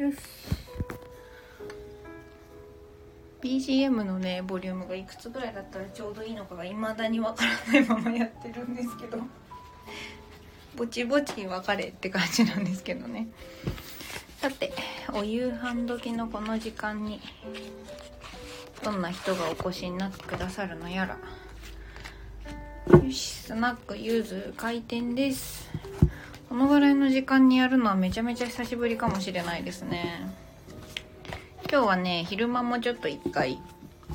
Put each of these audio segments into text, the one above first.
よし。BGM のねボリュームがいくつぐらいだったらちょうどいいのかが未だにわからないままやってるんですけど。ぼちぼち別れって感じなんですけどね。さてお夕飯時のこの時間にどんな人がお越しになってくださるのやら。よしスナックユーズ開店です。このぐらいの時間にやるのはめちゃめちゃ久しぶりかもしれないですね。今日はね昼間もちょっと一回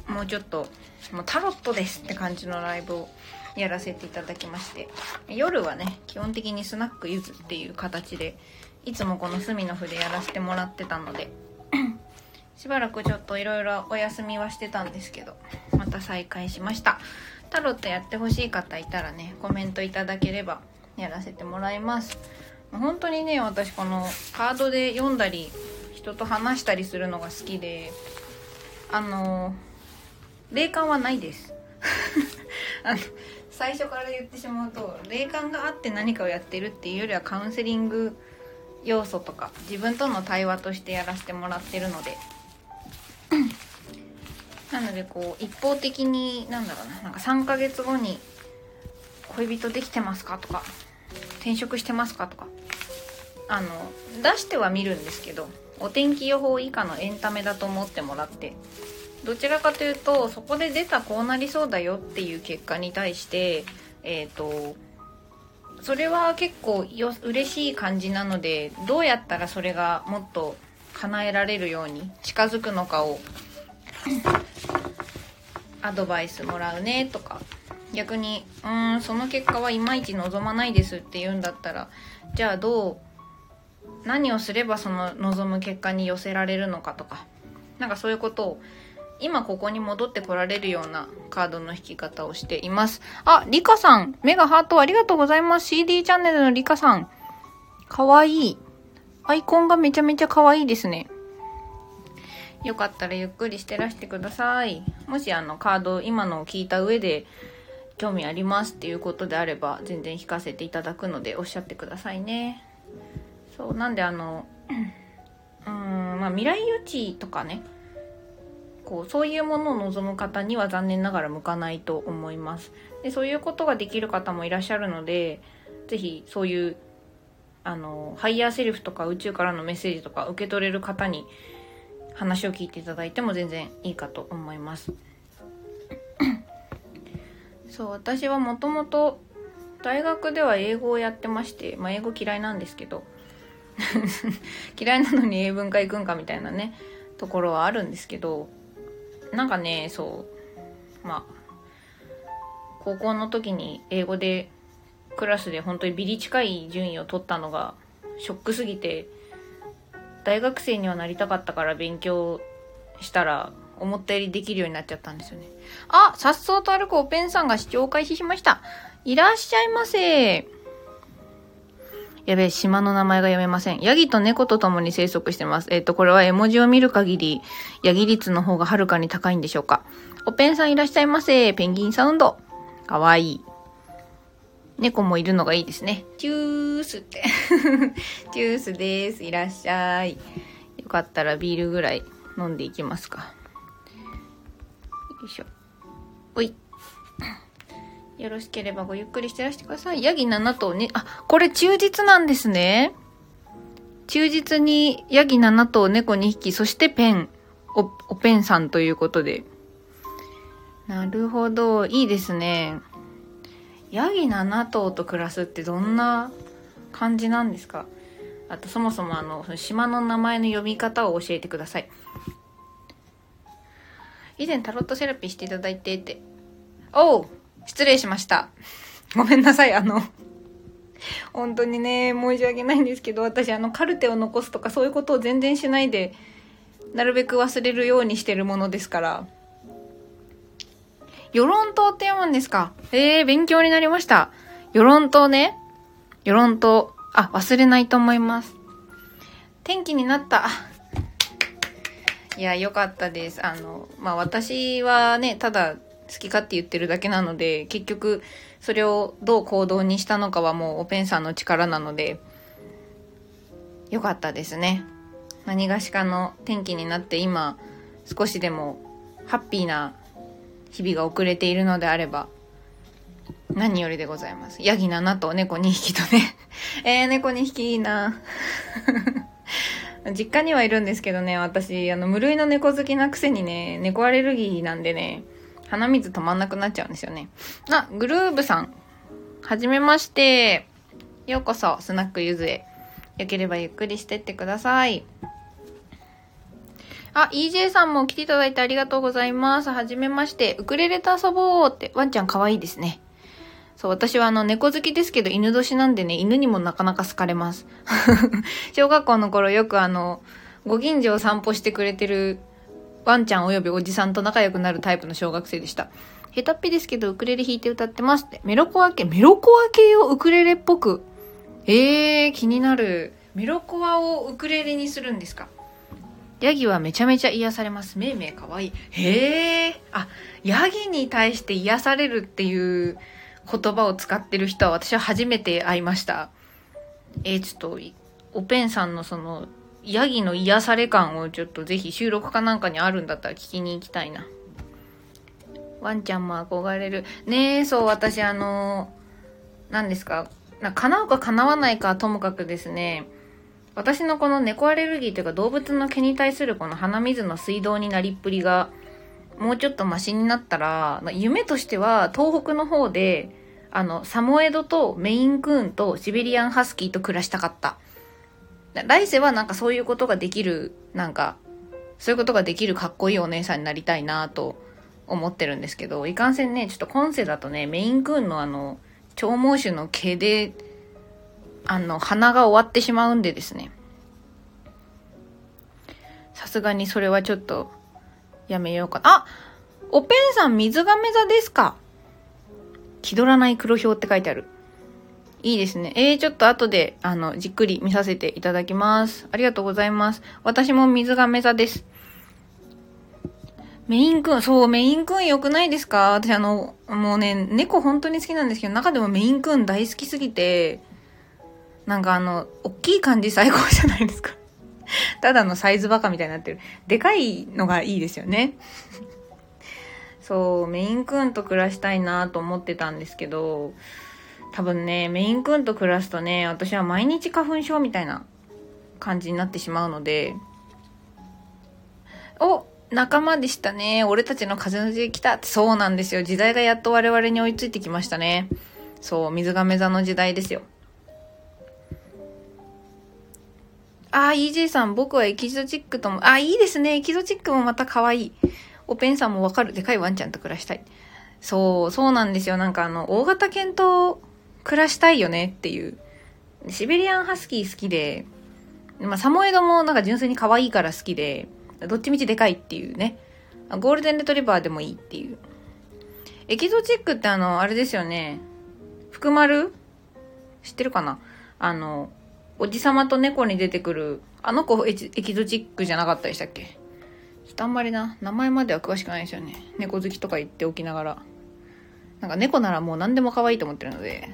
もうちょっともうタロットですって感じのライブをやらせていただきまして夜はね基本的にスナックゆずっていう形でいつもこの隅の筆やらせてもらってたので しばらくちょっといろいろお休みはしてたんですけどまた再開しました。タロットやってほしい方いたらねコメントいただければやらせてもらいます。本当にね私このカードで読んだり人と話したりするのが好きであの霊感はないです。あの最初から言ってしまうと霊感があって何かをやってるっていうよりはカウンセリング要素とか自分との対話としてやらせてもらってるので。なのでこう一方的になんだろうななんか3ヶ月後に恋人できてますか？とか転職してますか？とか。あの出しては見るんですけどお天気予報以下のエンタメだと思ってもらってどちらかというとそこで出たこうなりそうだよっていう結果に対してえっ、ー、とそれは結構よ嬉しい感じなのでどうやったらそれがもっと叶えられるように近づくのかをアドバイスもらうねとか逆にうーんその結果はいまいち望まないですって言うんだったらじゃあどう何をすればその望む結果に寄せられるのかとかなんかそういうことを今ここに戻ってこられるようなカードの引き方をしています。あ、リカさんメガハートありがとうございます。CD チャンネルのリカさん。かわいい。アイコンがめちゃめちゃかわいいですね。よかったらゆっくりしてらしてください。もしあのカード今のを聞いた上で興味ありますっていうことであれば全然引かせていただくのでおっしゃってくださいね。そうなんであのうんまあ未来予知とかねこうそういうものを望む方には残念ながら向かないと思います。でそういうことができる方もいらっしゃるので是非そういうあのハイヤーセルフとか宇宙からのメッセージとか受け取れる方に話を聞いていただいても全然いいかと思います。そう私はもともと大学では英語をやってまして、まあ、英語嫌いなんですけど。嫌いなのに英文科行くんかみたいなねところはあるんですけど。なんかねそうまあ高校の時に英語でクラスで本当にビリ近い順位を取ったのがショックすぎて大学生にはなりたかったから勉強したら思ったよりできるようになっちゃったんですよね。あ、さっそうと歩くおペンさんが視聴開始しました。いらっしゃいませ。やべえ、島の名前が読めません。ヤギと猫と共に生息してます。えっ、ー、と、これは絵文字を見る限り、ヤギ率の方がはるかに高いんでしょうか。おペンさんいらっしゃいませ。ペンギンサウンド。かわいい。猫もいるのがいいですね。チュースって。チュースです。いらっしゃい。よかったらビールぐらい飲んでいきますか。よいしょ。おい。よろしければごゆっくりしてらしてください。ヤギ7頭ね。あ、これ忠実なんですね。忠実にヤギ7頭、猫2匹、そしてペン、お、おペンさんということで。なるほど。いいですね。ヤギ7頭と暮らすってどんな感じなんですか？あとそもそもあの、島の名前の読み方を教えてください。以前タロットセラピーしていただいてって。おう失礼しました。ごめんなさい、あの本当にね、申し訳ないんですけど、私、あの、カルテを残すとかそういうことを全然しないで、なるべく忘れるようにしてるものですから。与論島って読むんですか？えー、勉強になりました。与論島ね。与論島。あ、忘れないと思います。天気になった。いや、良かったです。あの、まあ、私はね、ただ好き勝手言ってるだけなので、結局、それをどう行動にしたのかはもうオペンさんの力なので、良かったですね。何がしかの天気になって今少しでもハッピーな日々が遅れているのであれば何よりでございます。ヤギ7と猫2匹とね。えー、猫2匹いいな 実家にはいるんですけどね、私、あの、無類の猫好きなくせにね、猫アレルギーなんでね、鼻水止まんなくなっちゃうんですよね。あ、グルーブさん。はじめまして。ようこそ、スナックゆずへ。よければゆっくりしてってください。あ、EJ さんも来ていただいてありがとうございます。はじめまして。ウクレレと遊ぼうって。ワンちゃん可愛いですね。そう、私はあの猫好きですけど犬年なんでね、犬にもなかなか好かれます。小学校の頃よくあの、ご近所を散歩してくれてるワンちゃんおよびおじさんと仲良くなるタイプの小学生でした。下手っぴですけどウクレレ弾いて歌ってますって。メロコア系、メロコア系をウクレレっぽく。えー、気になる。メロコアをウクレレにするんですかヤギはめちゃめちゃ癒されます。めいめいかわいい。へえ。あ、ヤギに対して癒されるっていう言葉を使ってる人は私は初めて会いました。えー、ちょっと、おぺんさんのその、ヤギの癒され感をちょっとぜひ収録かなんかにあるんだったら聞きに行きたいな。ワンちゃんも憧れる。ねえ、そう、私あの、何ですか？な叶うか叶わないかともかくですね、私のこの猫アレルギーというか動物の毛に対するこの鼻水の水道になりっぷりがもうちょっとマシになったら、夢としては東北の方であのサモエドとメインクーンとシベリアンハスキーと暮らしたかった。来世はなんかそういうことができる、なんか、そういうことができるかっこいいお姉さんになりたいなと思ってるんですけど、いかんせんね、ちょっと今世だとね、メインクーンのあの、長毛種の毛であの、鼻が終わってしまうんでですね。さすがにそれはちょっと、やめようかな。あおぺんさん水亀座ですか気取らない黒表って書いてある。いいですね。えー、ちょっと後で、あの、じっくり見させていただきます。ありがとうございます。私も水亀座です。メインくん、そう、メインくん良くないですか？私あの、もうね、猫本当に好きなんですけど、中でもメインくん大好きすぎて、なんかあの、大きい感じ最高じゃないですか。ただのサイズバカみたいになってる。でかいのがいいですよね。そう、メインクーンと暮らしたいなと思ってたんですけど、多分ね、メインクーンと暮らすとね、私は毎日花粉症みたいな感じになってしまうので、お仲間でしたね。俺たちの風の時代来たって。そうなんですよ。時代がやっと我々に追いついてきましたね。そう、水亀座の時代ですよ。ああ、EJ さん、僕はエキゾチックとも、あ、いいですね。エキゾチックもまた可愛い。おペンさんもわかる。でかいワンちゃんと暮らしたい。そう、そうなんですよ。なんかあの、大型犬と暮らしたいよねっていう。シベリアンハスキー好きで、まあ、サモエドもなんか純粋に可愛いから好きで、どっちみちでかいっていうね。ゴールデンレトリバーでもいいっていう。エキゾチックってあの、あれですよね。福丸？知ってるかな？あの、おじさまと猫に出てくる、あの子エキゾチックじゃなかったでしたっけ？ちょっとあんまりな、名前までは詳しくないですよね。猫好きとか言っておきながら。なんか猫ならもう何でも可愛いと思ってるので、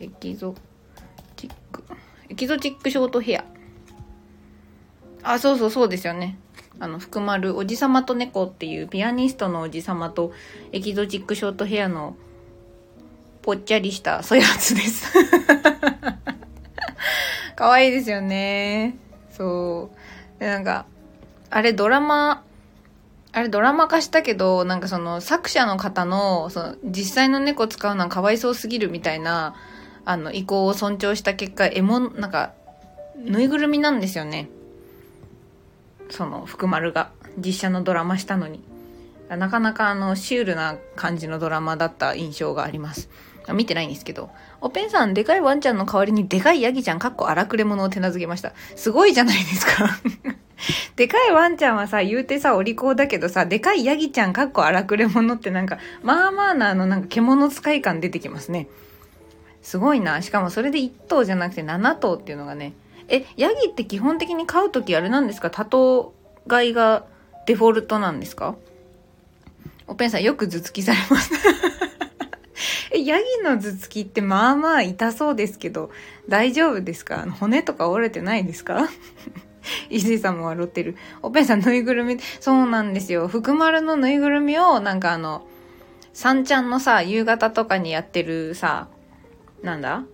エキゾチック。エキゾチックショートヘア。あ、そうそうそうですよね。あの、福丸、おじさまと猫っていうピアニストのおじさまとエキゾチックショートヘアのぽっちゃりしたそういうやつです可愛いですよね。そう。で、なんか、あれドラマ、あれドラマ化したけど、なんかその作者の方の、その実際の猫使うのはかわいそうすぎるみたいな、あの意向を尊重した結果、エモ、なんか、ぬいぐるみなんですよね。その福丸が実写のドラマしたのに。なかなかあのシュールな感じのドラマだった印象があります。見てないんですけど。おペンさん、でかいワンちゃんの代わりにでかいヤギちゃん、かっこ荒くれ者を手なずけました。すごいじゃないですか でかいワンちゃんはさ、言うてさ、お利口だけどさ、でかいヤギちゃん、かっこ荒くれ者ってなんか、まあまあなあの、なんか獣使い感出てきますね。すごいな。しかもそれで1頭じゃなくて7頭っていうのがね。え、ヤギって基本的に飼うときあれなんですか？多頭飼いがデフォルトなんですか？おペンさんよく頭突きされますえ、ヤギの頭突きってまあまあ痛そうですけど、大丈夫ですか？骨とか折れてないですか？伊勢さんも笑ってる。おぺんさんぬいぐるみ、そうなんですよ。福丸のぬいぐるみを、なんかあの、三ちゃんのさ、夕方とかにやってるさ、なんだ？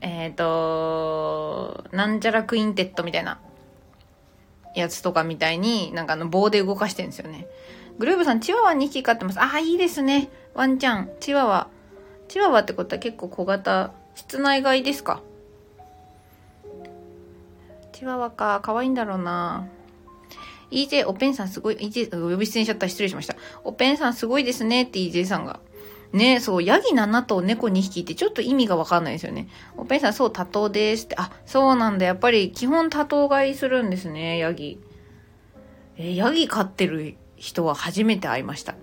えっ、ー、と、なんちゃらクインテットみたいなやつとかみたいに、なんかあの棒で動かしてるんですよね。グルーブさん、チワワ2匹飼ってます。ああ、いいですね。ワンちゃん、チワワ。チワワってことは結構小型、室内飼いですか？チワワか、可愛いんだろうな。EJ、おペンさんすごい、EJ、呼び捨てにしちゃった失礼しました。おペンさんすごいですねって EJ さんが。ねそう、ヤギ7頭猫2匹ってちょっと意味がわかんないですよね。おペンさん、そう、多頭ですって。あ、そうなんだ。やっぱり基本多頭飼いするんですね、ヤギ。えヤギ飼ってる人は初めて会いました。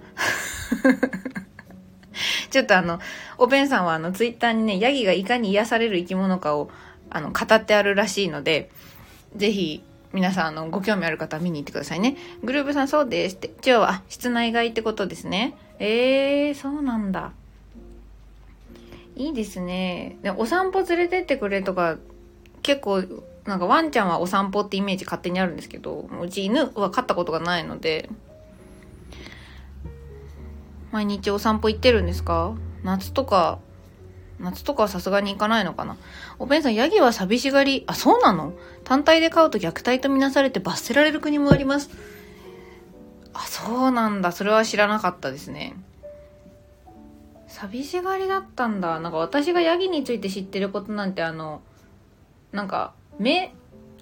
ちょっとあの、おべんさんはあの、ツイッターにね、ヤギがいかに癒される生き物かを、あの、語ってあるらしいので、ぜひ、皆さん、あの、ご興味ある方は見に行ってくださいね。グルーブさん、そうですって。今日は、室内外ってことですね。ええー、そうなんだ。いいですね。でお散歩連れてってくれとか、結構、なんかワンちゃんはお散歩ってイメージ勝手にあるんですけど、うち犬は飼ったことがないので、毎日お散歩行ってるんですか？夏とか、夏とかはさすがに行かないのかな？おべんさん、ヤギは寂しがり、あ、そうなの？単体で飼うと虐待とみなされて罰せられる国もあります。あ、そうなんだ。それは知らなかったですね。寂しがりだったんだ。なんか私がヤギについて知ってることなんてあの、なんか、目、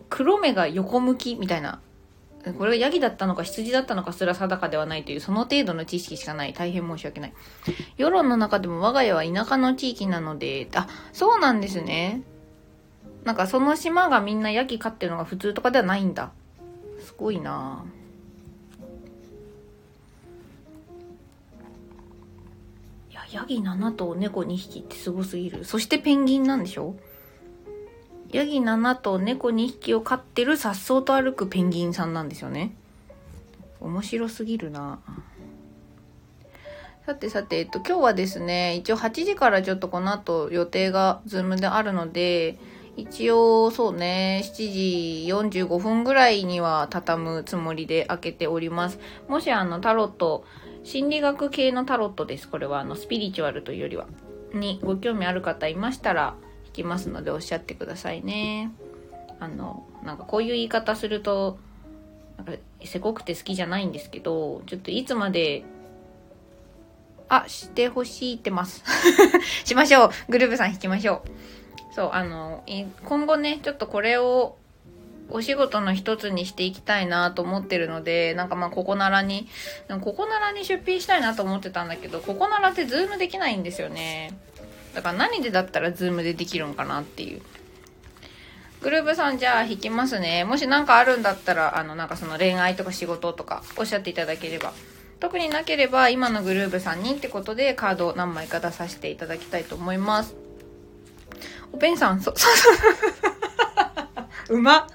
黒目が横向きみたいなこれがヤギだったのか羊だったのかすら定かではないというその程度の知識しかない。大変申し訳ない。世論の中でも我が家は田舎の地域なので、あ、そうなんですね。なんかその島がみんなヤギ飼ってるのが普通とかではないんだ。すごいないや、ヤギ7頭、猫2匹ってすごすぎる。そしてペンギンなんでしょ？ヤギ7と猫2匹を飼ってる颯爽と歩くペンギンさんなんですよね。面白すぎるな。さてさて、えっと、今日はですね、一応8時からちょっとこの後予定がズームであるので、一応そうね、7時45分ぐらいには畳むつもりで開けております。もしあのタロット、心理学系のタロットです。これはあのスピリチュアルというよりは。にご興味ある方いましたら、きますのでおっしゃってくださいね。あの、なんかこういう言い方すると、なんかせこくて好きじゃないんですけど、ちょっといつまで、あ、してほしいってます。しましょう。グループさん引きましょう。そう、あの、今後ね、ちょっとこれをお仕事の一つにしていきたいなと思ってるので、なんかまあココナラに、ココナラに出品したいなと思ってたんだけど、ココナラって Zoom できないんですよね。だから何でだったら Zoom でできるんかなっていう。グループさんじゃあ引きますね。もし何かあるんだったら、あの、なんかその恋愛とか仕事とかおっしゃっていただければ。特になければ今のグループさんにってことでカードを何枚か出させていただきたいと思います。おペンさん、そ、そうそう。うま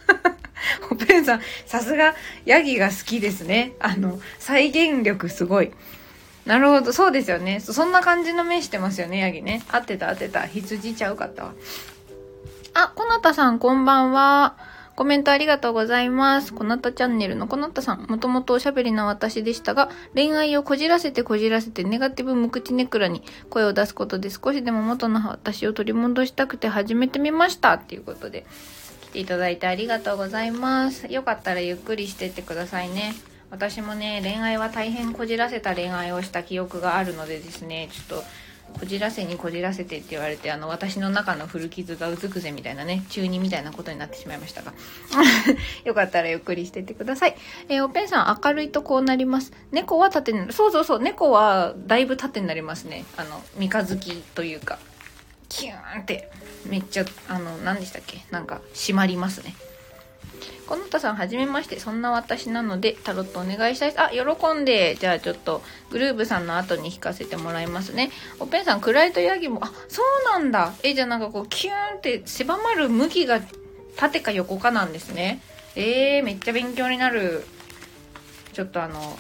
おペンさん、さすがヤギが好きですね。あの、再現力すごい。なるほど、そうですよね。そんな感じの目してますよね、ヤギね。合ってた合ってた。羊ちゃうかったわ。あ、こなたさんこんばんは。コメントありがとうございます。こなたチャンネルのこなたさん。もともとおしゃべりな私でしたが、恋愛をこじらせてこじらせてネガティブ無口ネクラに声を出すことで少しでも元の私を取り戻したくて始めてみました。っていうことで、来ていただいてありがとうございます。よかったらゆっくりしてってくださいね。私もね恋愛は大変こじらせた恋愛をした記憶があるのでですねちょっとこじらせにこじらせてって言われてあの私の中の古傷がうずくぜみたいなね中二みたいなことになってしまいましたが。よかったらゆっくりしててください。えー、おぺんさん明るいとこうなります。猫は縦にそうそうそう猫はだいぶ縦になりますね。あの三日月というか。キューンってめっちゃあの何でしたっけ？なんか締まりますね。このたさん、はじめまして。そんな私なので、タロットお願いしたいです。あ、喜んで。じゃあちょっと、グルーブさんの後に弾かせてもらいますね。おぺんさん、暗いとヤギも、あ、そうなんだ。え、じゃあなんかこう、キューンって狭まる向きが縦か横かなんですね。えー、めっちゃ勉強になる。ちょっとあの、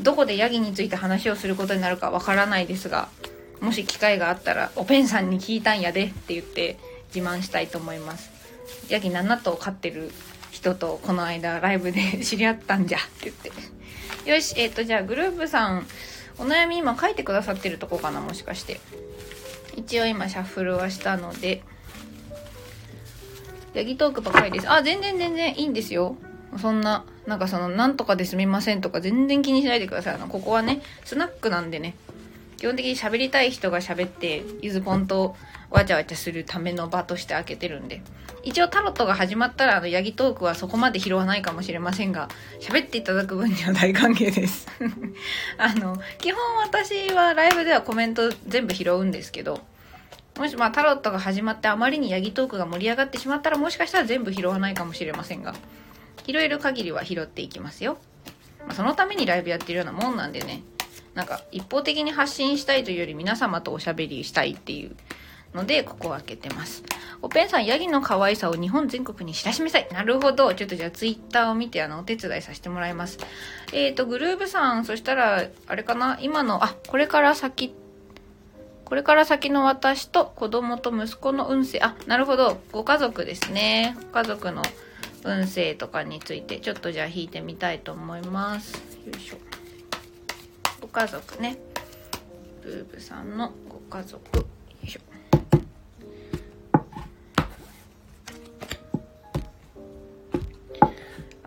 どこでヤギについて話をすることになるかわからないですが、もし機会があったら、おぺんさんに聞いたんやでって言って自慢したいと思います。ヤギ7頭飼ってる人とこの間ライブで 知り合ったんじゃって言って。よしえっ、ー、とじゃあグループさんお悩み今書いてくださってるとこかなもしかして。一応今シャッフルはしたので。ヤギトークばっかりです。あ全然全然いいんですよ。そんななんかそのなんとかですみませんとか全然気にしないでください。あのここはねスナックなんでね。基本的に喋りたい人が喋ってゆずぽんとわちゃわちゃするための場として開けてるんで。一応タロットが始まったらあのヤギトークはそこまで拾わないかもしれませんが喋っていただく分には大歓迎です。あの基本私はライブではコメント全部拾うんですけどもしまあタロットが始まってあまりにヤギトークが盛り上がってしまったらもしかしたら全部拾わないかもしれませんが拾える限りは拾っていきますよ、まあ、そのためにライブやってるようなもんなんでね。なんか一方的に発信したいというより皆様とおしゃべりしたいっていうので、ここを開けてます。おぺんさん、ヤギの可愛さを日本全国に知らしめたい。なるほど。ちょっとじゃあツイッターを見て、あの、お手伝いさせてもらいます。えっ、ー、と、グルーブさん、そしたら、あれかな？今の、あ、これから先、これから先の私と子供と息子の運勢、あ、なるほど。ご家族ですね。ご家族の運勢とかについて、ちょっとじゃあ引いてみたいと思います。よいしょ。ご家族ねブーブさんのご家族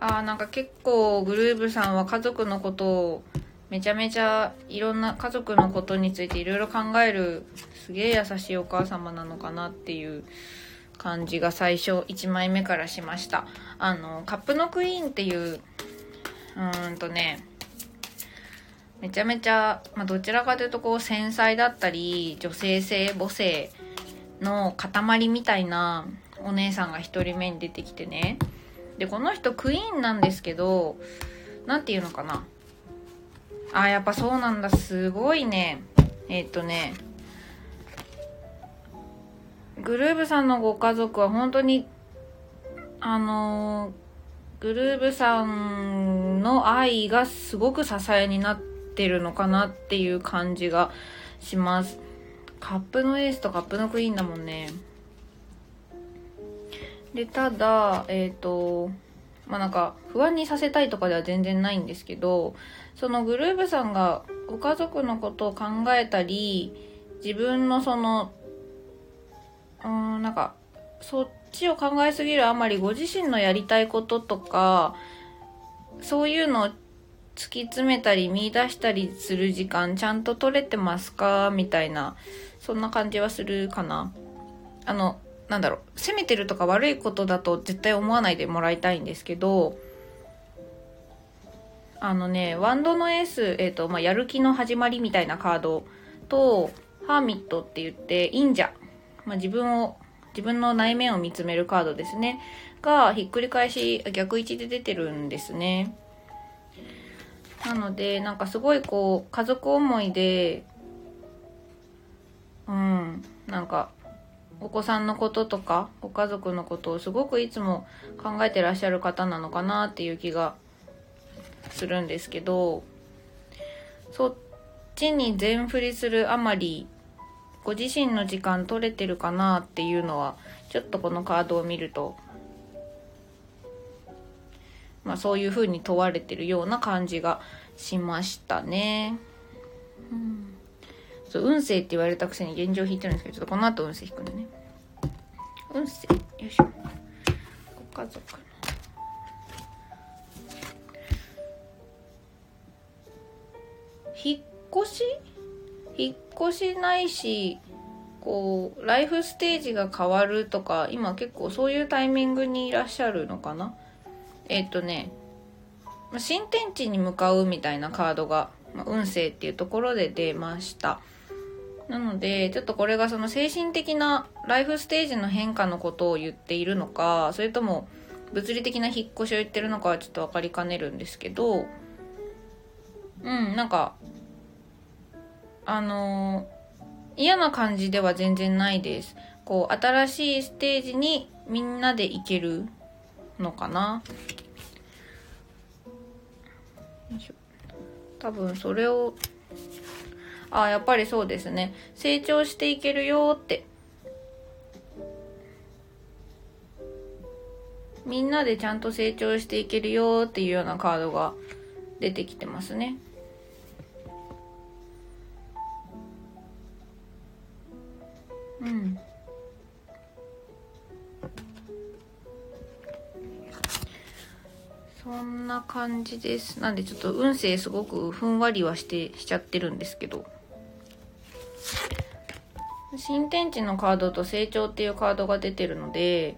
あなんか結構グルーブさんは家族のことをめちゃめちゃいろんな家族のことについていろいろ考えるすげえ優しいお母様なのかなっていう感じが最初1枚目からしました。あのカップのクイーンっていううーんとねめちゃめちゃ、まあ、どちらかというとこう繊細だったり女性性母性の塊みたいなお姉さんが1人目に出てきてね。でこの人クイーンなんですけど何て言うのかな。あやっぱそうなんだ。すごいね。えっ、とね。グルーブさんのご家族は本当にあのグルーブさんの愛がすごく支えになってるのかなっていう感じがします。カップのエースとカップのクイーンだもんね。でただえっ、ー、とまあなんか不安にさせたいとかでは全然ないんですけどそのグルーブさんがご家族のことを考えたり自分のそのうーんなんかそっちを考えすぎるあまりご自身のやりたいこととかそういうのを突き詰めたり見出したりする時間ちゃんと取れてますか？みたいなそんな感じはするかな。あのなんだろう責めてるとか悪いことだと絶対思わないでもらいたいんですけどあのねワンドのエース、えーとまあ、やる気の始まりみたいなカードとハーミットって言って忍者、まあ、自分を自分の内面を見つめるカードですね。がひっくり返し逆位置で出てるんですね。なのでなんかすごいこう家族思いでうんなんかお子さんのこととかご家族のことをすごくいつも考えてらっしゃる方なのかなっていう気がするんですけどそっちに全振りするあまりご自身の時間取れてるかなっていうのはちょっとこのカードを見るとまあ、そういうふうに問われてるような感じがしましたね。うん、そう運勢って言われたくせに現状引いてるんですけどちょっとこの後運勢引くんでね。運勢よいしょ。ご家族の。引っ越し？引っ越しないしこうライフステージが変わるとか今結構そういうタイミングにいらっしゃるのかなえっ、とね新天地に向かうみたいなカードが、ま運勢っていうところで出ましたなのでちょっとこれがその精神的なライフステージの変化のことを言っているのかそれとも物理的な引っ越しを言ってるのかはちょっと分かりかねるんですけどうんなんかあのー、嫌な感じでは全然ないです。こう新しいステージにみんなで行けるのかな。多分それをあやっぱりそうですね成長していけるよってみんなでちゃんと成長していけるよっていうようなカードが出てきてますね。うん。そんな感じです。なんでちょっと運勢すごくふんわりはしてしちゃってるんですけど。新天地のカードと成長っていうカードが出てるので、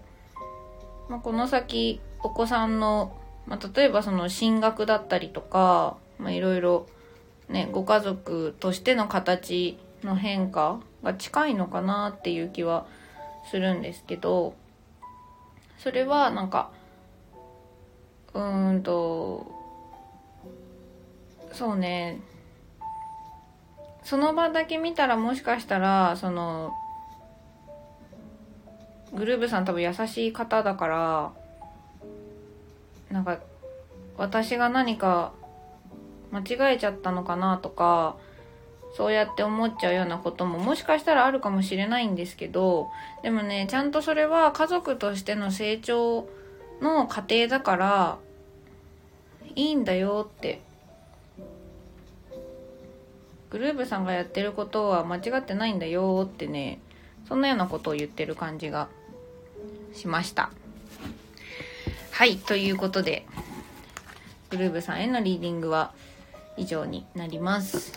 まあ、この先お子さんの、まあ、例えばその進学だったりとか、まあ、いろいろね、ご家族としての形の変化が近いのかなっていう気はするんですけど、それはなんか、うーんと、そうね、その場だけ見たらもしかしたら、その、グルーブさん多分優しい方だから、なんか、私が何か間違えちゃったのかなとか、そうやって思っちゃうようなことももしかしたらあるかもしれないんですけど、でもね、ちゃんとそれは家族としての成長の過程だから、いいんだよってグルーブさんがやってることは間違ってないんだよってねそんなようなことを言ってる感じがしました。はいということでグルーブさんへのリーディングは以上になります。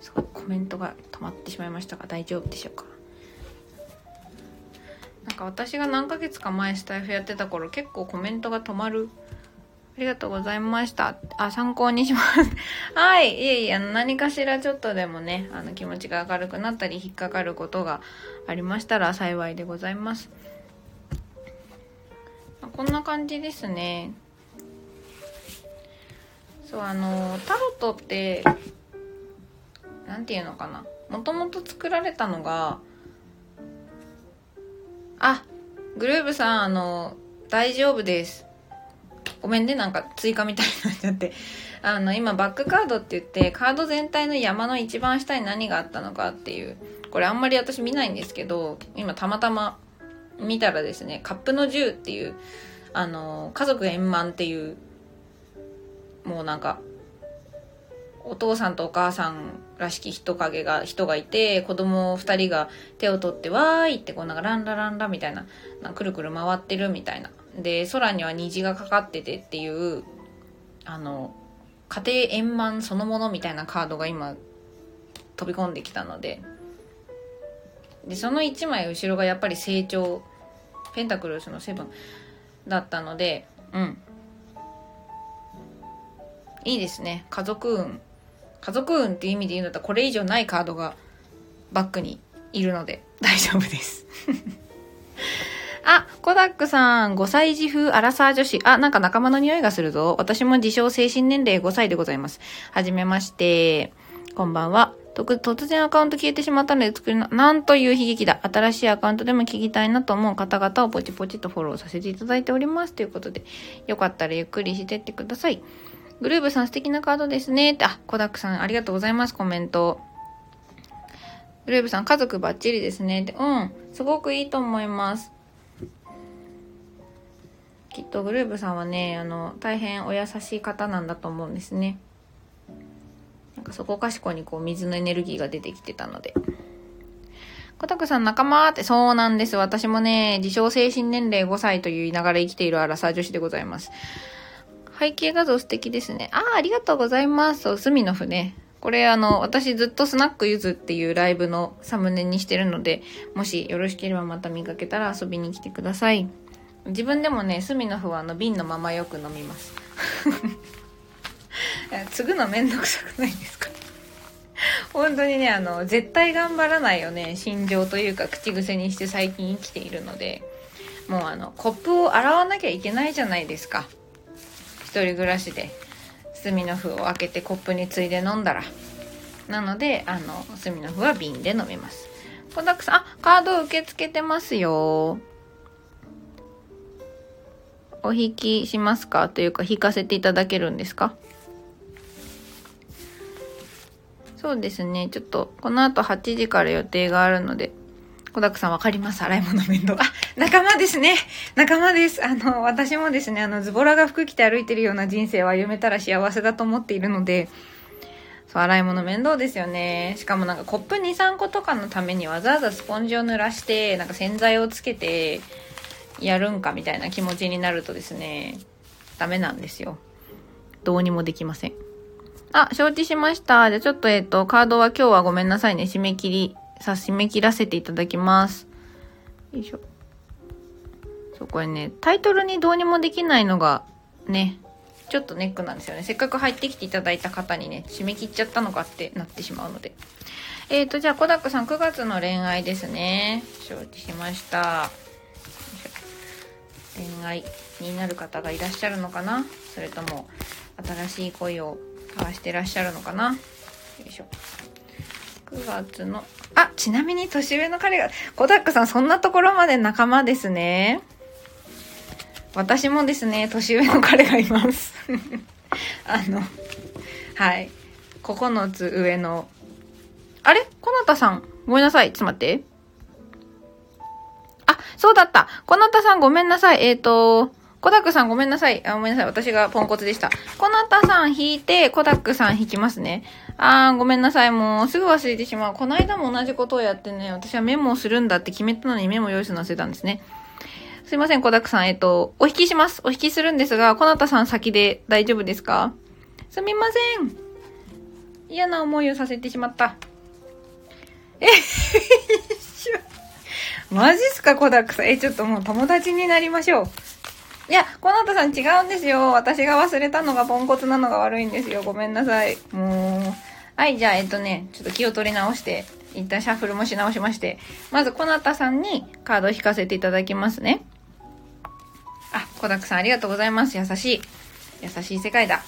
すごいコメントが止まってしまいましたが大丈夫でしょうか？なんか私が何ヶ月か前スタイフやってた頃結構コメントが止まるありがとうございました。あ、参考にします。はい。いえいえ、何かしらちょっとでもね、あの、気持ちが明るくなったり、引っかかることがありましたら幸いでございます。こんな感じですね。そう、あの、タロットって、なんていうのかな。もともと作られたのが、あ、グルーブさん、あの、大丈夫です。ごめんね、なんか追加みたいになっちゃって。あの、今バックカードって言って、カード全体の山の一番下に何があったのかっていう、これあんまり私見ないんですけど、今たまたま見たらですね、カップの10っていう、あの、家族円満っていう、もうなんか、お父さんとお母さんらしき人影が、人がいて、子供二人が手を取って、わーいってこうなんかランラランラみたいな、なくるくる回ってるみたいなで空には虹がかかっててっていうあの家庭円満そのものみたいなカードが今飛び込んできたので。でその1枚後ろがやっぱり成長ペンタクルスのセブンだったのでうん。いいですね。家族運。家族運っていう意味で言うんだったらこれ以上ないカードがバックにいるので大丈夫です。あ、コダックさん、5歳児風アラサー女子。あ、なんか仲間の匂いがするぞ。私も自称精神年齢5歳でございます。はじめまして。こんばんは。突然アカウント消えてしまったので作りな、なんという悲劇だ。新しいアカウントでも聞きたいなと思う方々をポチポチとフォローさせていただいております。ということで、よかったらゆっくりしてってください。グルーブさん素敵なカードですね。あ、コダックさんありがとうございます。コメント。グルーブさん家族バッチリですね。うん。すごくいいと思います。きっとグルーブさんはねあの大変お優しい方なんだと思うんですね。なんかそこかしこにこう水のエネルギーが出てきてたので。コタクさん仲間ってそうなんです。私もね自称精神年齢5歳と言いながら生きているアラサー女子でございます。背景画像素敵ですね。ああありがとうございます。そう隅の船。これあの、私ずっとスナックゆずっていうライブのサムネにしてるので、もしよろしければまた見かけたら遊びに来てください。自分でもね隅の不安の瓶のままよく飲みます。継ぐのめんどくさくないですか？本当にねあの絶対頑張らないよね心情というか口癖にして最近生きているので。もうあのコップを洗わなきゃいけないじゃないですか。一人暮らしで隅の符を開けてコップについで飲んだら。なのであの隅の符は瓶で飲みます。コダックさんあカード受け付けてますよ。お引きしますか？というか引かせていただけるんですか？そうですね。ちょっと、この後8時から予定があるので、小田さんわかります？洗い物面倒。あ、仲間ですね。仲間です。あの、私もですね、あの、ズボラが服着て歩いてるような人生を歩めたら幸せだと思っているので、そう、洗い物面倒ですよね。しかもなんかコップ2、3個とかのためにわざわざスポンジを濡らして、なんか洗剤をつけて、やるんかみたいな気持ちになるとですね、ダメなんですよ。どうにもできません。あ、承知しました。じゃあちょっとえっ、と、カードは今日はごめんなさいね。締め切りさ、締め切らせていただきます。よいしょ。そう、これね、タイトルにどうにもできないのが、ね、ちょっとネックなんですよね。せっかく入ってきていただいた方にね、締め切っちゃったのかってなってしまうので。えーと、じゃあ、コダックさん9月の恋愛ですね。承知しました。恋愛になる方がいらっしゃるのかな？それとも、新しい恋を交わしてらっしゃるのかな？よいしょ。9月の、あ、ちなみに年上の彼が、コダックさんそんなところまで仲間ですね。私もですね、年上の彼がいます。あの、はい。9つ上の、あれ？こなたさん、ごめんなさい。ちょっと待って。そうだった。こなたさんごめんなさい。えっ、ー、と、コダックさんごめんなさい。あ、ごめんなさい。私がポンコツでした。コナタさん引いて、コダックさん引きますね。あー、ごめんなさい。もう、すぐ忘れてしまう。この間も同じことをやってね、私はメモをするんだって決めたのにメモ用意するの忘れたんですね。すいません、コダックさん。えっと、お引きします。お引きするんですが、コナタさん先で大丈夫ですか？すみません。嫌な思いをさせてしまった。えマジっすか、コダックさん。え、ちょっともう友達になりましょう。いや、この後さん違うんですよ。私が忘れたのがポンコツなのが悪いんですよ。ごめんなさい。もう。はい、じゃあ、えっとね、ちょっと気を取り直して、一旦シャッフルもし直しまして、まず、こなたさんにカードを引かせていただきますね。あ、コダックさんありがとうございます。優しい。優しい世界だ。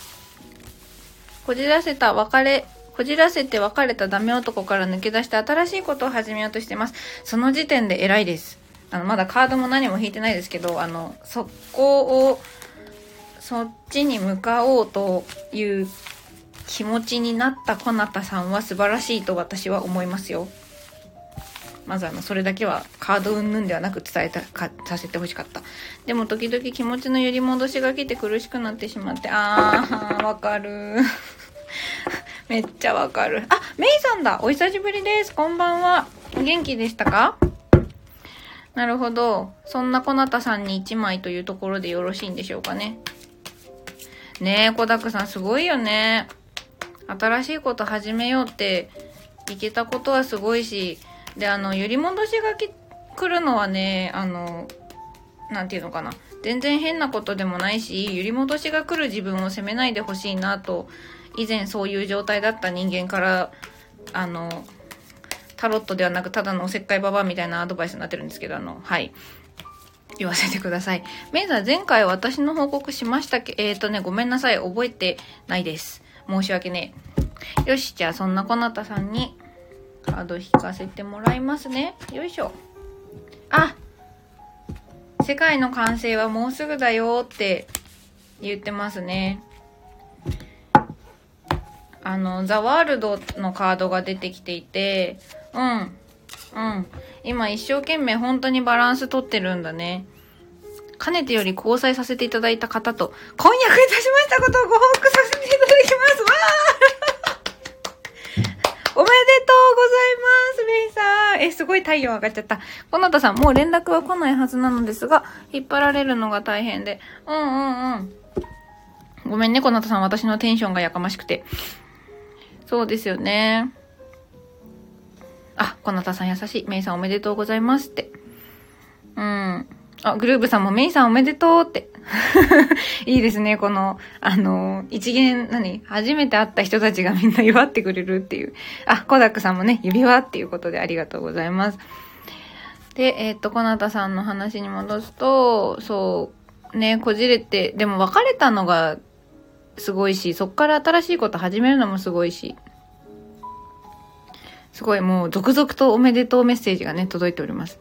こじらせた別れ、こじらせて別れたダメ男から抜け出して新しいことを始めようとしてます。その時点で偉いです。あの、まだカードも何も引いてないですけど、あの、そこを、そっちに向かおうという気持ちになったこなたさんは素晴らしいと私は思いますよ。まずあの、それだけはカード云々ではなく伝えた、か、させてほしかった。でも時々気持ちの揺り戻しが来て苦しくなってしまって、あー、わかる。めっちゃわかる。あ、メイさんだお久しぶりですこんばんは元気でしたか？なるほど。そんなこなたさんに1枚というところでよろしいんでしょうかね。ねえ、コダックさんすごいよね。新しいこと始めようっていけたことはすごいし、で、あの、揺り戻しがき来るのはね、あの、なんていうのかな。全然変なことでもないし、揺り戻しが来る自分を責めないでほしいなと、以前そういう状態だった人間から、あの、タロットではなくただのおせっかいババアみたいなアドバイスになってるんですけど、あの、はい。言わせてください。メイさん、前回私の報告しましたけ、えっ、ー、とね、ごめんなさい。覚えてないです。申し訳ねえ。よし、じゃあそんなこなたさんにカード引かせてもらいますね。よいしょ。あ世界の完成はもうすぐだよって言ってますね。あの、ザ・ワールドのカードが出てきていて、うん。うん。今一生懸命本当にバランス取ってるんだね。かねてより交際させていただいた方と、婚約いたしましたことをご報告させていただきますわー おめでとうございますメイさんえ、すごい太陽上がっちゃった。このたさん、もう連絡は来ないはずなのですが、引っ張られるのが大変で。うんうんうん。ごめんね、このたさん。私のテンションがやかましくて。そうですよね。あ、こなたさん優しい。メイさんおめでとうございますって。うん。あ、グルーブさんもメイさんおめでとうって。いいですね、この、あの、一元、何？初めて会った人たちがみんな祝ってくれるっていう。あ、コダックさんもね、指輪っていうことでありがとうございます。で、えー、っと、こなたさんの話に戻すと、そう、ね、こじれて、でも別れたのがすごいし、そっから新しいこと始めるのもすごいし。すごいもう続々とおめでとうメッセージがね、届いております。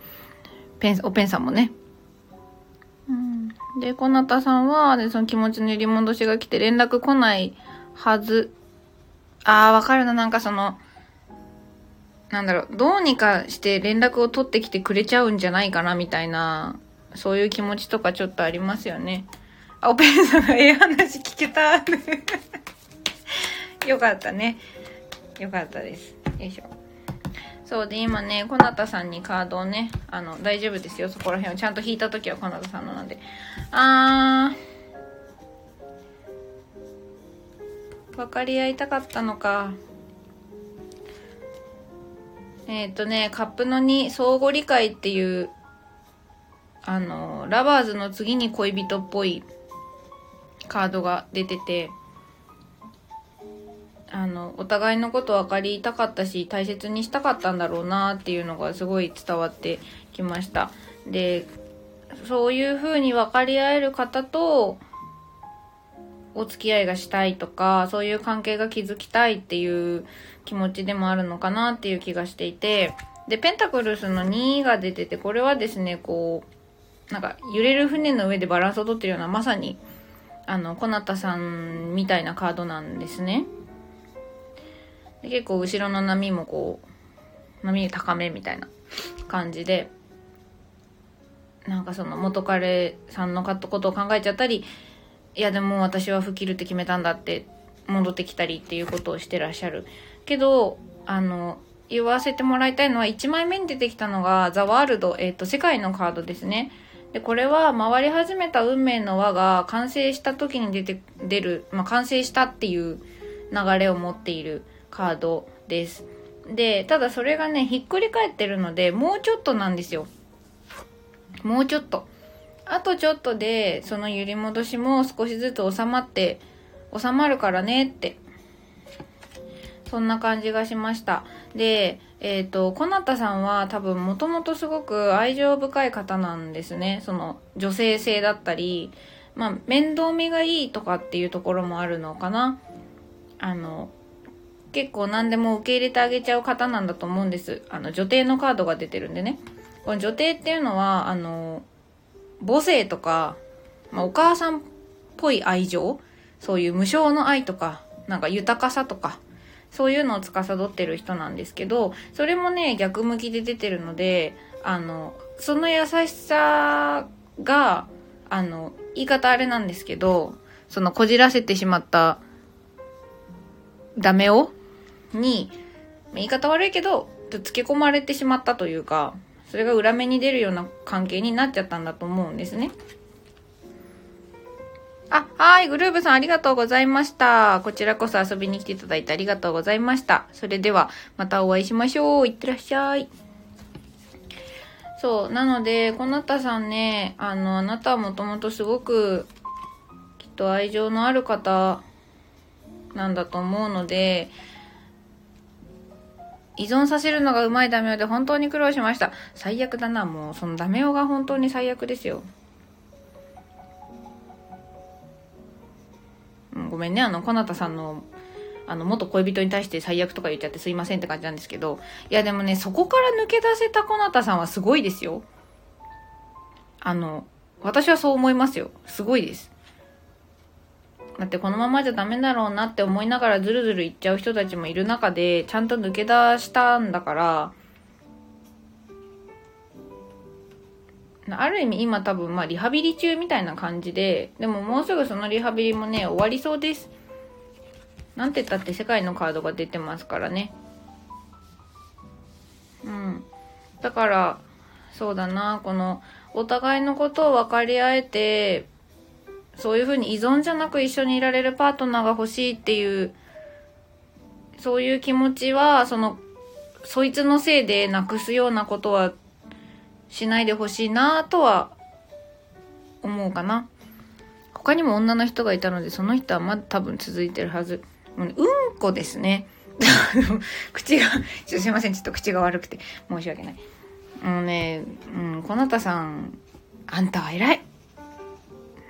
ペン、おペンさんもね。うん、で、こなたさんは、で、その気持ちの揺り戻しが来て連絡来ないはず。ああ、わかるな。なんかその、なんだろう、どうにかして連絡を取ってきてくれちゃうんじゃないかな、みたいな、そういう気持ちとかちょっとありますよね。あ、オペラさんがええ話聞けた。よかったね。よかったです。よいしょ。そうで、今ね、コナタさんにカードをね、あの、大丈夫ですよ、そこら辺を。ちゃんと引いた時はコナタさんのなんで。あー。分かり合いたかったのか。えっ、ー、とね、カップの2、相互理解っていう、あの、ラバーズの次に恋人っぽいカードが出てて、あの、お互いのこと分かりたかったし、大切にしたかったんだろうなっていうのがすごい伝わってきました。で、そういう風に分かり合える方と、お付き合いがしたいとか、そういう関係が築きたいっていう気持ちでもあるのかなっていう気がしていて、で、ペンタクルスの2が出てて、これはですね、こう、なんか揺れる船の上でバランスをとってるような、まさに、あの、コナタさんみたいなカードなんですね。で結構後ろの波もこう波高めみたいな感じでなんかその元彼さんのことを考えちゃったりいやでも私は吹っ切るって決めたんだって戻ってきたりっていうことをしてらっしゃるけどあの言わせてもらいたいのは1枚目に出てきたのがザ・ワールド、えっ、ー、と世界のカードですねでこれは回り始めた運命の輪が完成した時に出て出る、まあ、完成したっていう流れを持っているカードです。で、ただそれがね、ひっくり返ってるので、もうちょっとなんですよ。もうちょっと。あとちょっとで、その揺り戻しも少しずつ収まって、収まるからねって。そんな感じがしました。で、えっ、ー、と、コナタさんは多分もともとすごく愛情深い方なんですね。その女性性だったり、まあ面倒見がいいとかっていうところもあるのかな。あの、結構何でも受け入れてあげちゃう方なんだと思うんです。あの、女帝のカードが出てるんでね。この女帝っていうのは、あの、母性とか、まあ、お母さんっぽい愛情そういう無償の愛とか、なんか豊かさとか、そういうのを司ってる人なんですけど、それもね、逆向きで出てるので、あの、その優しさが、あの、言い方あれなんですけど、そのこじらせてしまったダメをに、言い方悪いけど、つけ込まれてしまったというか、それが裏目に出るような関係になっちゃったんだと思うんですね。あ、はい、グルーブさんありがとうございました。こちらこそ遊びに来ていただいてありがとうございました。それでは、またお会いしましょう。いってらっしゃい。そう、なので、こなたさんね、あの、あなたはもともとすごく、きっと愛情のある方なんだと思うので、依存させるのがうまいダメ男で本当に苦労しました。最悪だな、もう。そのダメ男が本当に最悪ですよ。ごめんね、あの、こなたさんの、あの、元恋人に対して最悪とか言っちゃってすいませんって感じなんですけど、いやでもね、そこから抜け出せたこなたさんはすごいですよ。あの、私はそう思いますよ。すごいです。だってこのままじゃダメだろうなって思いながらズルズルいっちゃう人たちもいる中でちゃんと抜け出したんだからある意味今多分まあリハビリ中みたいな感じででももうすぐそのリハビリもね終わりそうです。なんて言ったって世界のカードが出てますからね。うん。だからそうだな。このお互いのことを分かり合えてそういうふうに依存じゃなく一緒にいられるパートナーが欲しいっていう、そういう気持ちは、その、そいつのせいでなくすようなことはしないでほしいなとは思うかな。他にも女の人がいたので、その人はまだ多分続いてるはず。う、うんこですね。口が、すいません、ちょっと口が悪くて申し訳ない。もうね、うん、こなたさん、あんたは偉い。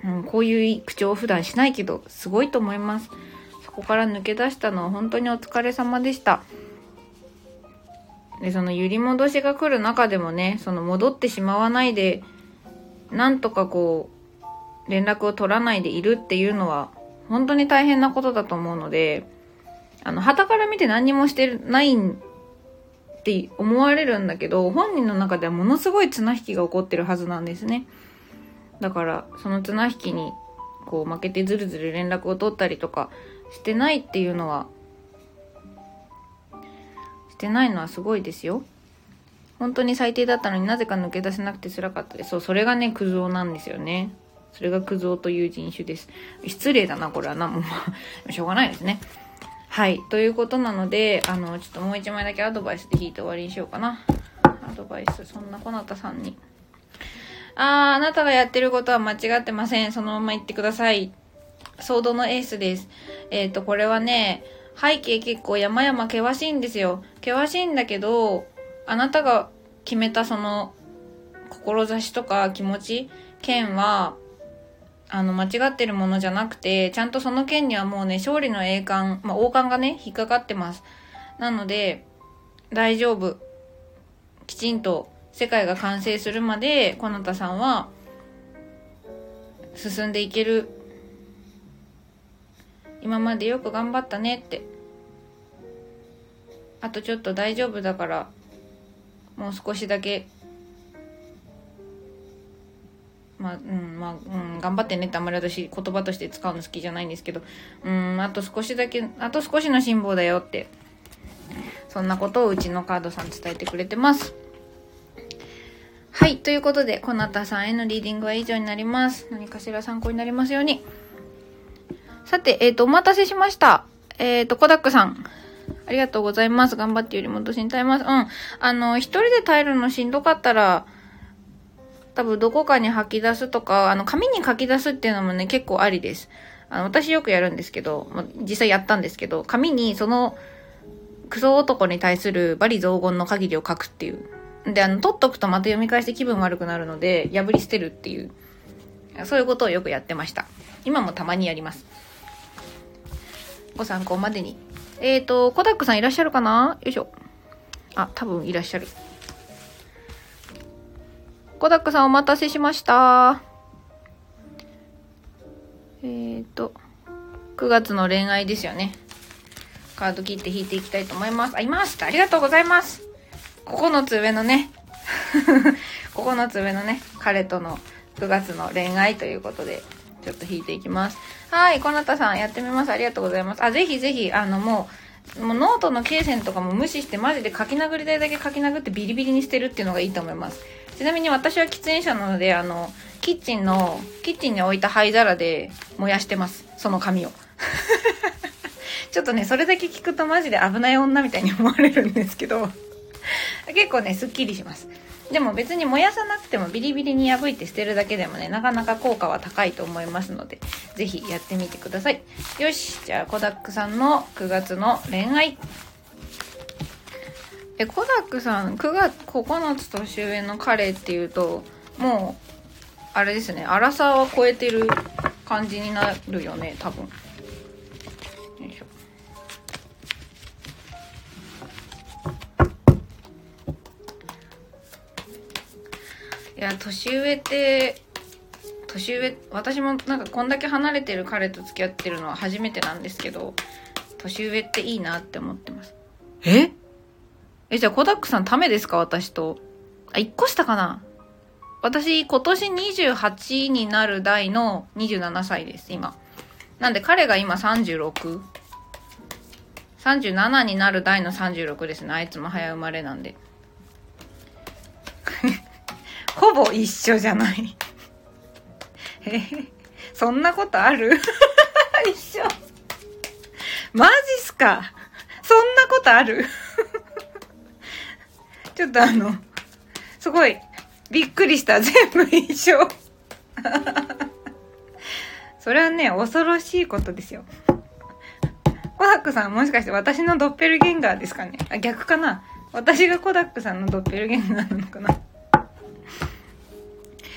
うん、こういう口調普段しないけど、すごいと思います。そこから抜け出したのは本当にお疲れ様でした。で、その揺り戻しが来る中でもね、その戻ってしまわないで、なんとかこう、連絡を取らないでいるっていうのは、本当に大変なことだと思うので、あの、旗から見て何にもしてないって思われるんだけど、本人の中ではものすごい綱引きが起こってるはずなんですね。だから、その綱引きに、こう、負けてずるずる連絡を取ったりとかしてないっていうのは、てないのはすごいですよ。本当に最低だったのになぜか抜け出せなくて辛かったです。そう、それがね、クズ男なんですよね。それがクズ男という人種です。失礼だな、これはな。もうしょうがないですね。はい。ということなので、あの、ちょっともう一枚だけアドバイスで引いて終わりにしようかな。アドバイス、そんなこなたさんに。あー、あなたがやってることは間違ってません。そのまま言ってください。ソードのエースです。えっ、ー、と、これはね、背景結構山々険しいんですよ。険しいんだけど、あなたが決めたその、志とか気持ち、剣は、あの、間違ってるものじゃなくて、ちゃんとその件にはもうね、勝利の栄冠、まあ、王冠がね、引っかかってます。なので、大丈夫。きちんと世界が完成するまで、こなたさんは、進んでいける。今までよく頑張ったねって。あとちょっと大丈夫だから、もう少しだけまあ、うん、まあ、うん、頑張ってねってあんまり私言葉として使うの好きじゃないんですけど、うん、あと少しだけ、あと少しの辛抱だよって、そんなことをうちのカードさん伝えてくれてます。はい。ということで、こなたさんへのリーディングは以上になります。何かしら参考になりますように。さて、えっ、ー、と、お待たせしました。えっ、ー、と、コダックさん。ありがとうございます。頑張ってより戻しに耐えます。うん。あの、一人で耐えるのしんどかったら、多分どこかに吐き出すとか、あの、紙に書き出すっていうのもね、結構ありです。あの、私よくやるんですけど、実際やったんですけど、紙にその、クソ男に対する罵詈雑言の限りを書くっていう。で、あの、取っとくとまた読み返して気分悪くなるので、破り捨てるっていう。そういうことをよくやってました。今もたまにやります。ご参考までに。えっ、ー、と、コダックさんいらっしゃるかな？よいしょ。あ、多分いらっしゃる。コダックさんお待たせしました。えっ、ー、と、9月の恋愛ですよね。カード切って引いていきたいと思います。あ、いますありがとうございます。9つ上のね、9つ上のね、彼との9月の恋愛ということで、ちょっと引いていきます。はい、こなたさんやってみます。ありがとうございます。あ、ぜひぜひ、あの、もう、もうノートの罫線とかも無視してマジで書き殴りたいだけ書き殴ってビリビリに捨てるっていうのがいいと思います。ちなみに私は喫煙者なので、あの、キッチンの、キッチンに置いた灰皿で燃やしてます。その紙を。ちょっとね、それだけ聞くとマジで危ない女みたいに思われるんですけど、結構ね、すっきりします。でも別に燃やさなくてもビリビリに破いて捨てるだけでもね、なかなか効果は高いと思いますので、ぜひやってみてください。よし、じゃあコダックさんの9月の恋愛。えコダックさん9月9つ年上の彼っていうともうあれですね荒さは超えてる感じになるよね多分や年上って年上私もなんかこんだけ離れてる彼と付き合ってるのは初めてなんですけど年上っていいなって思ってますえ？え、じゃあコダックさんためですか？私と。あ、1個下かな？私、今年28になる代の27歳です、今。なんで彼が今 36?37 37になる代の36ですね。あいつも早生まれなんで。ほぼ一緒じゃないえそんなことある？一緒。マジっすか？そんなことある？ちょっとあの、すごい、びっくりした。全部一緒。それはね、恐ろしいことですよ。コダックさんもしかして私のドッペルゲンガーですかね？あ、逆かな？私がコダックさんのドッペルゲンガーなのかな？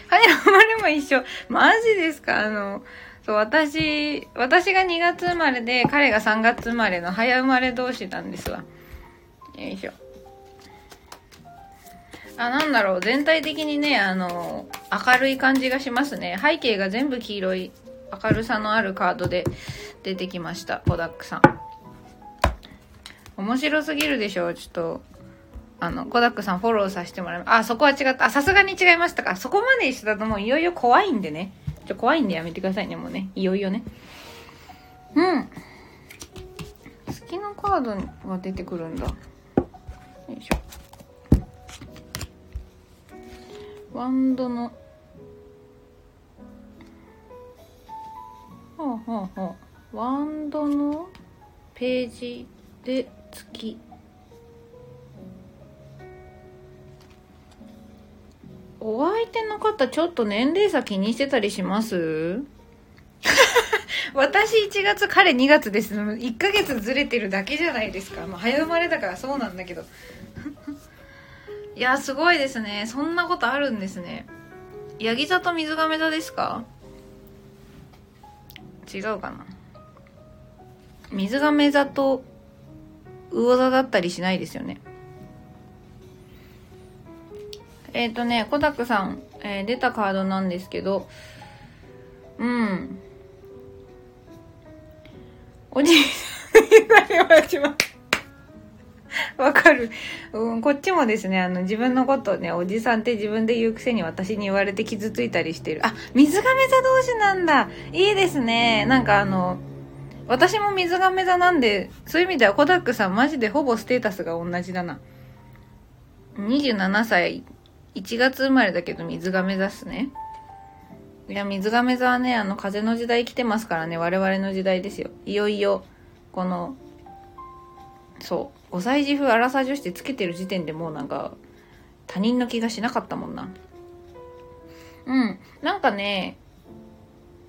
はい、あまりも一緒。マジですか？あの、そう、私、私が2月生まれで、彼が3月生まれの早生まれ同士なんですわ。よいしょ。あ、なんだろう。全体的にね、あの、明るい感じがしますね。背景が全部黄色い明るさのあるカードで出てきました。コダックさん。面白すぎるでしょ？ちょっとあのコダックさんフォローさせてもらいます。あそこは違った。あさすがに違いましたか。そこまで一緒だともういよいよ怖いんでね。ちょ怖いんでやめてくださいね。もうね。いよいよね。うん。好きなカードが出てくるんだ。よいしょ。ワンドの。ほうほうほう。ワンドのページで月。お相手の方ちょっと年齢差気にしてたりします？私1月彼2月です。1ヶ月ずれてるだけじゃないですか、まあ、早生まれだからそうなんだけど。いやすごいですね。そんなことあるんですね。ヤギ座と水亀座ですか？違うかな。水亀座と魚座だったりしないですよね。えっ、ー、とねコダックさん、えー、出たカードなんですけどうんおじいさんに言われましわかる、うん。こっちもですね、あの、自分のことね、おじさんって自分で言うくせに私に言われて傷ついたりしてる。あ、水亀座同士なんだ。いいですね。なんかあの、私も水亀座なんで、そういう意味ではコダックさんマジでほぼステータスが同じだな。27歳、1月生まれだけど水亀座っすね。いや、水亀座はね、あの、風の時代来てますからね、我々の時代ですよ。いよいよ、この、そう、5歳児風荒さ女子ってつけてる時点でもうなんか他人の気がしなかったもんなうんなんかね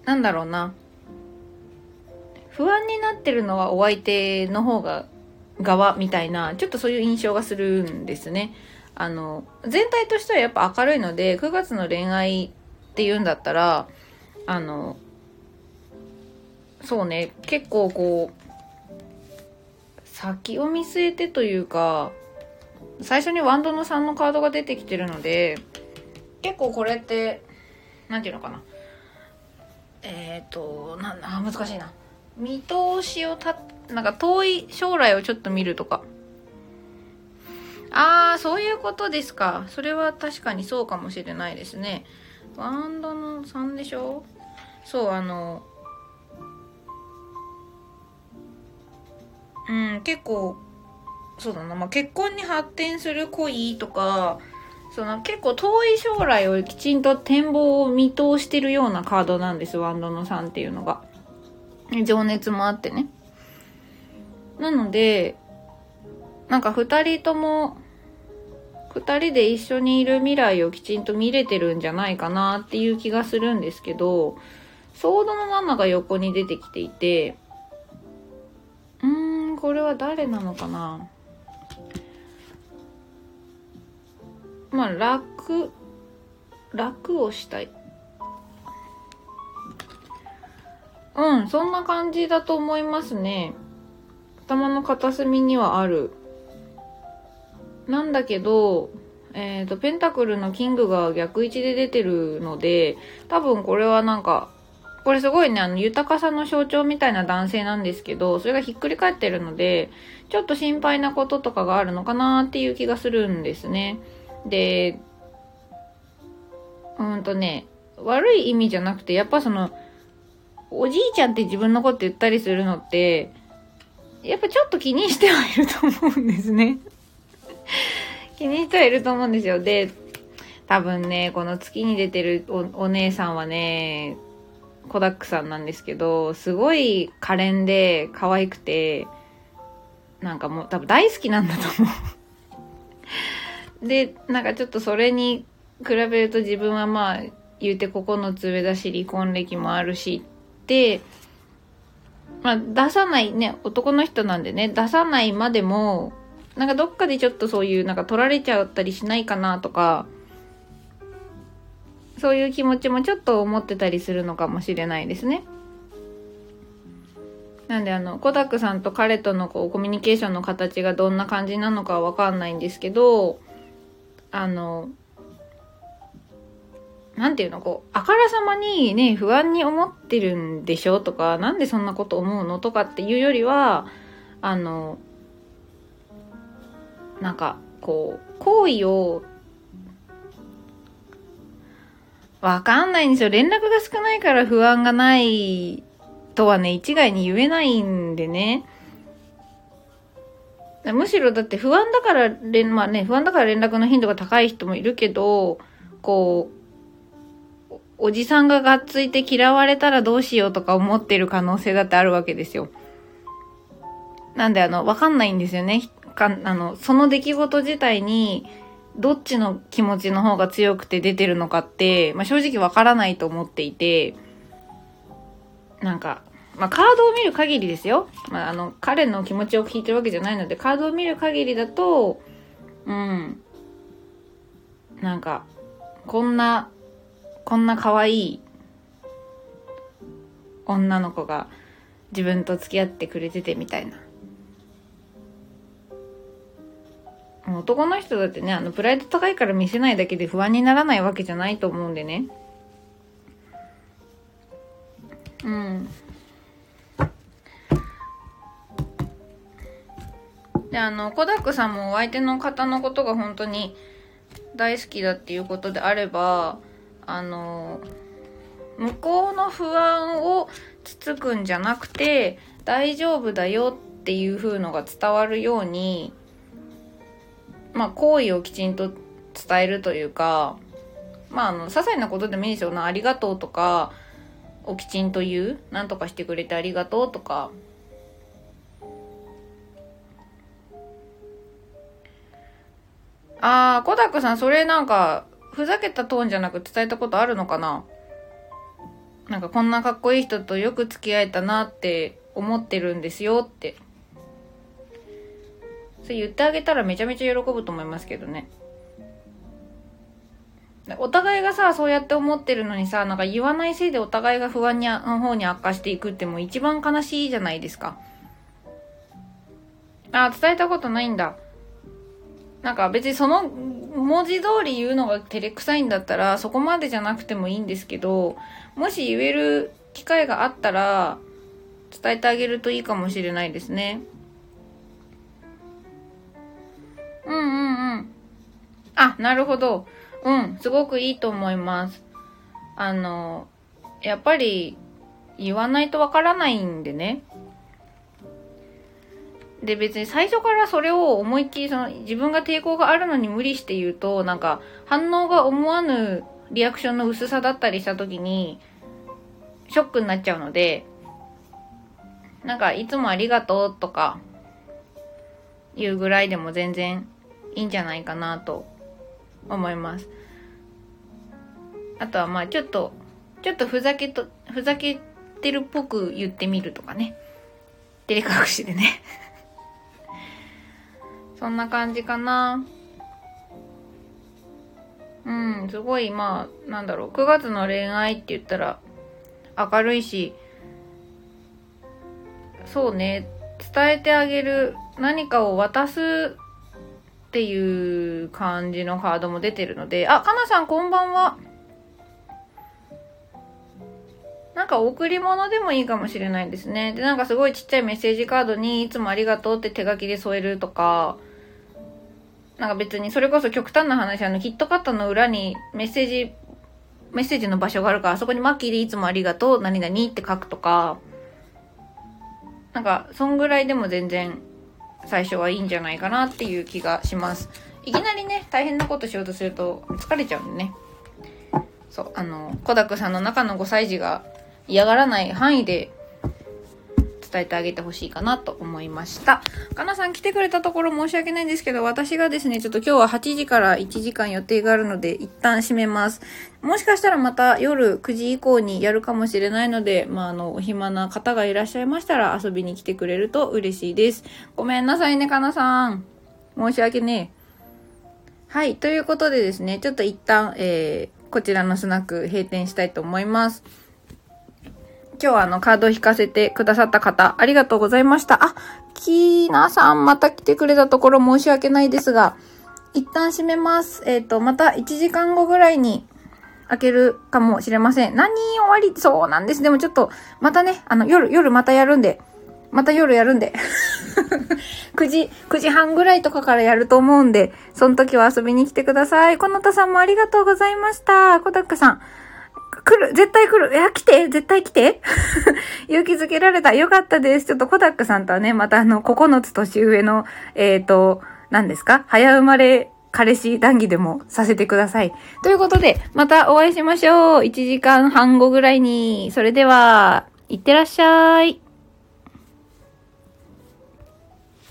なんだろうな不安になってるのはお相手の方が側みたいなちょっとそういう印象がするんですねあの全体としてはやっぱ明るいので9月の恋愛っていうんだったらあのそうね結構こう先を見据えてというか最初にワンドの3のカードが出てきてるので結構これって何て言うのかな。えっ、ー、となな難しいな。見通しをたなんか遠い将来をちょっと見るとか。ああそういうことですかそれは確かにそうかもしれないですねワンドの3でしょ？そうあのうん、結構、そうだな、まあ、結婚に発展する恋とか、その結構遠い将来をきちんと展望を見通してるようなカードなんです、ワンドの3っていうのが。情熱もあってね。なので、なんか二人とも、二人で一緒にいる未来をきちんと見れてるんじゃないかなっていう気がするんですけど、ソードの7が横に出てきていてうーん、これは誰なのかな。まあ楽楽をしたい。うんそんな感じだと思いますね。頭の片隅にはある。なんだけどえっ、ー、とペンタクルのキングが逆位置で出てるので多分これはなんかこれすごいね、あの、豊かさの象徴みたいな男性なんですけど、それがひっくり返ってるので、ちょっと心配なこととかがあるのかなっていう気がするんですね。で、うんとね、悪い意味じゃなくて、やっぱその、おじいちゃんって自分のこと言ったりするのって、やっぱちょっと気にしてはいると思うんですね。気にしてはいると思うんですよ。で、多分ね、この月に出てるお姉さんはね、コダックさんなんですけど、すごい可憐で可愛くて、なんかもう多分大好きなんだと思う で、なんかちょっとそれに比べると自分はまあ言うて9つ上だし離婚歴もあるしで、まあ出さないね、男の人なんでね、出さないまでも、なんかどっかでちょっとそういうなんか取られちゃったりしないかなとか、そういう気持ちもちょっと思ってたりするのかもしれないですね。なんであの、コダックさんと彼とのこうコミュニケーションの形がどんな感じなのかわかんないんですけど、あの、なんていうの、こう、あからさまにね、不安に思ってるんでしょとか、なんでそんなこと思うのとかっていうよりは、あの、なんか、こう、行為を、わかんないんですよ。連絡が少ないから不安がないとはね、一概に言えないんでね。むしろだって不安だから連、まあね、不安だから連絡の頻度が高い人もいるけど、こう、おじさんががっついて嫌われたらどうしようとか思ってる可能性だってあるわけですよ。なんであの、わかんないんですよね。かあの、その出来事自体に、どっちの気持ちの方が強くて出てるのかって、まあ、正直わからないと思っていて、なんか、まあ、カードを見る限りですよ。まあ、あの、彼の気持ちを聞いてるわけじゃないので、カードを見る限りだと、うん。なんか、こんな、こんな可愛い女の子が自分と付き合ってくれててみたいな。男の人だってね、あの、プライド高いから見せないだけで不安にならないわけじゃないと思うんでね。うん。で、あの、コダックさんもお相手の方のことが本当に大好きだっていうことであれば、あの、向こうの不安をつつくんじゃなくて、大丈夫だよっていう風のが伝わるように、まあ、行為をきちんと伝えるというか、まあ、あの、些細なことでもいいですよな、ありがとうとか、をきちんと言う。なんとかしてくれてありがとうとか。あー、コダックさん、それなんか、ふざけたトーンじゃなく伝えたことあるのかな？なんかこんなかっこいい人とよく付き合えたなって思ってるんですよって。それ言ってあげたらめちゃめちゃ喜ぶと思いますけどね。お互いがさ、そうやって思ってるのにさ、なんか言わないせいでお互いが不安にの方に悪化していくってもう一番悲しいじゃないですか。あ、伝えたことないんだ。なんか別にその文字通り言うのが照れくさいんだったらそこまでじゃなくてもいいんですけど、もし言える機会があったら伝えてあげるといいかもしれないですね。うんうんうん。あ、なるほど。うん、すごくいいと思います。あの、やっぱり言わないとわからないんでね。で別に最初からそれを思いっきりその自分が抵抗があるのに無理して言うとなんか反応が思わぬリアクションの薄さだったりした時にショックになっちゃうのでなんかいつもありがとうとか言うぐらいでも全然いいんじゃないかなと思います。あとはまあちょっと、ちょっとふざけと、ふざけてるっぽく言ってみるとかね。照れ隠しでね そんな感じかな。うん、すごい、まあ、なんだろう、9月の恋愛って言ったら、明るいし、そうね、伝えてあげる、何かを渡すっていう感じのカードも出てるので、あ、かなさんこんばんは。なんか贈り物でもいいかもしれないですね。で、なんかすごいちっちゃいメッセージカードにいつもありがとうって手書きで添えるとか、なんか別にそれこそ極端な話、あの、キットカットの裏にメッセージ、メッセージの場所があるから、あそこにマッキーでいつもありがとう、何々って書くとか、なんか、そんぐらいでも全然最初はいいんじゃないかなっていう気がします。いきなりね、大変なことしようとすると疲れちゃうんでね。そう、あの、コダックさんの中の5歳児が嫌がらない範囲で伝えてあげてほしいかなと思いました。かなさん来てくれたところ申し訳ないんですけど、私がですね、ちょっと今日は8時から1時間予定があるので、一旦閉めます。もしかしたらまた夜9時以降にやるかもしれないので、まあ、あの、お暇な方がいらっしゃいましたら遊びに来てくれると嬉しいです。ごめんなさいね、かなさん。申し訳ねえ。はい。ということでですね、ちょっと一旦、えー、こちらのスナック閉店したいと思います。今日はあのカードを引かせてくださった方、ありがとうございました。あ、キーナさんまた来てくれたところ申し訳ないですが、一旦閉めます。えっ、ー、と、また1時間後ぐらいに開けるかもしれません。何終わり？そうなんです。でもちょっと、またね、あの、夜、夜またやるんで、また夜やるんで。9時、9時半ぐらいとかからやると思うんで、その時は遊びに来てください。このたさんもありがとうございました。コダックさん。来る絶対来るいや、来て絶対来て 勇気づけられた。よかったです。ちょっとコダックさんとはね、またあの、9つ年上の、えっ、ー、と、何ですか？早生まれ彼氏談義でもさせてください。ということで、またお会いしましょう。1時間半後ぐらいに。それでは、いってらっしゃい。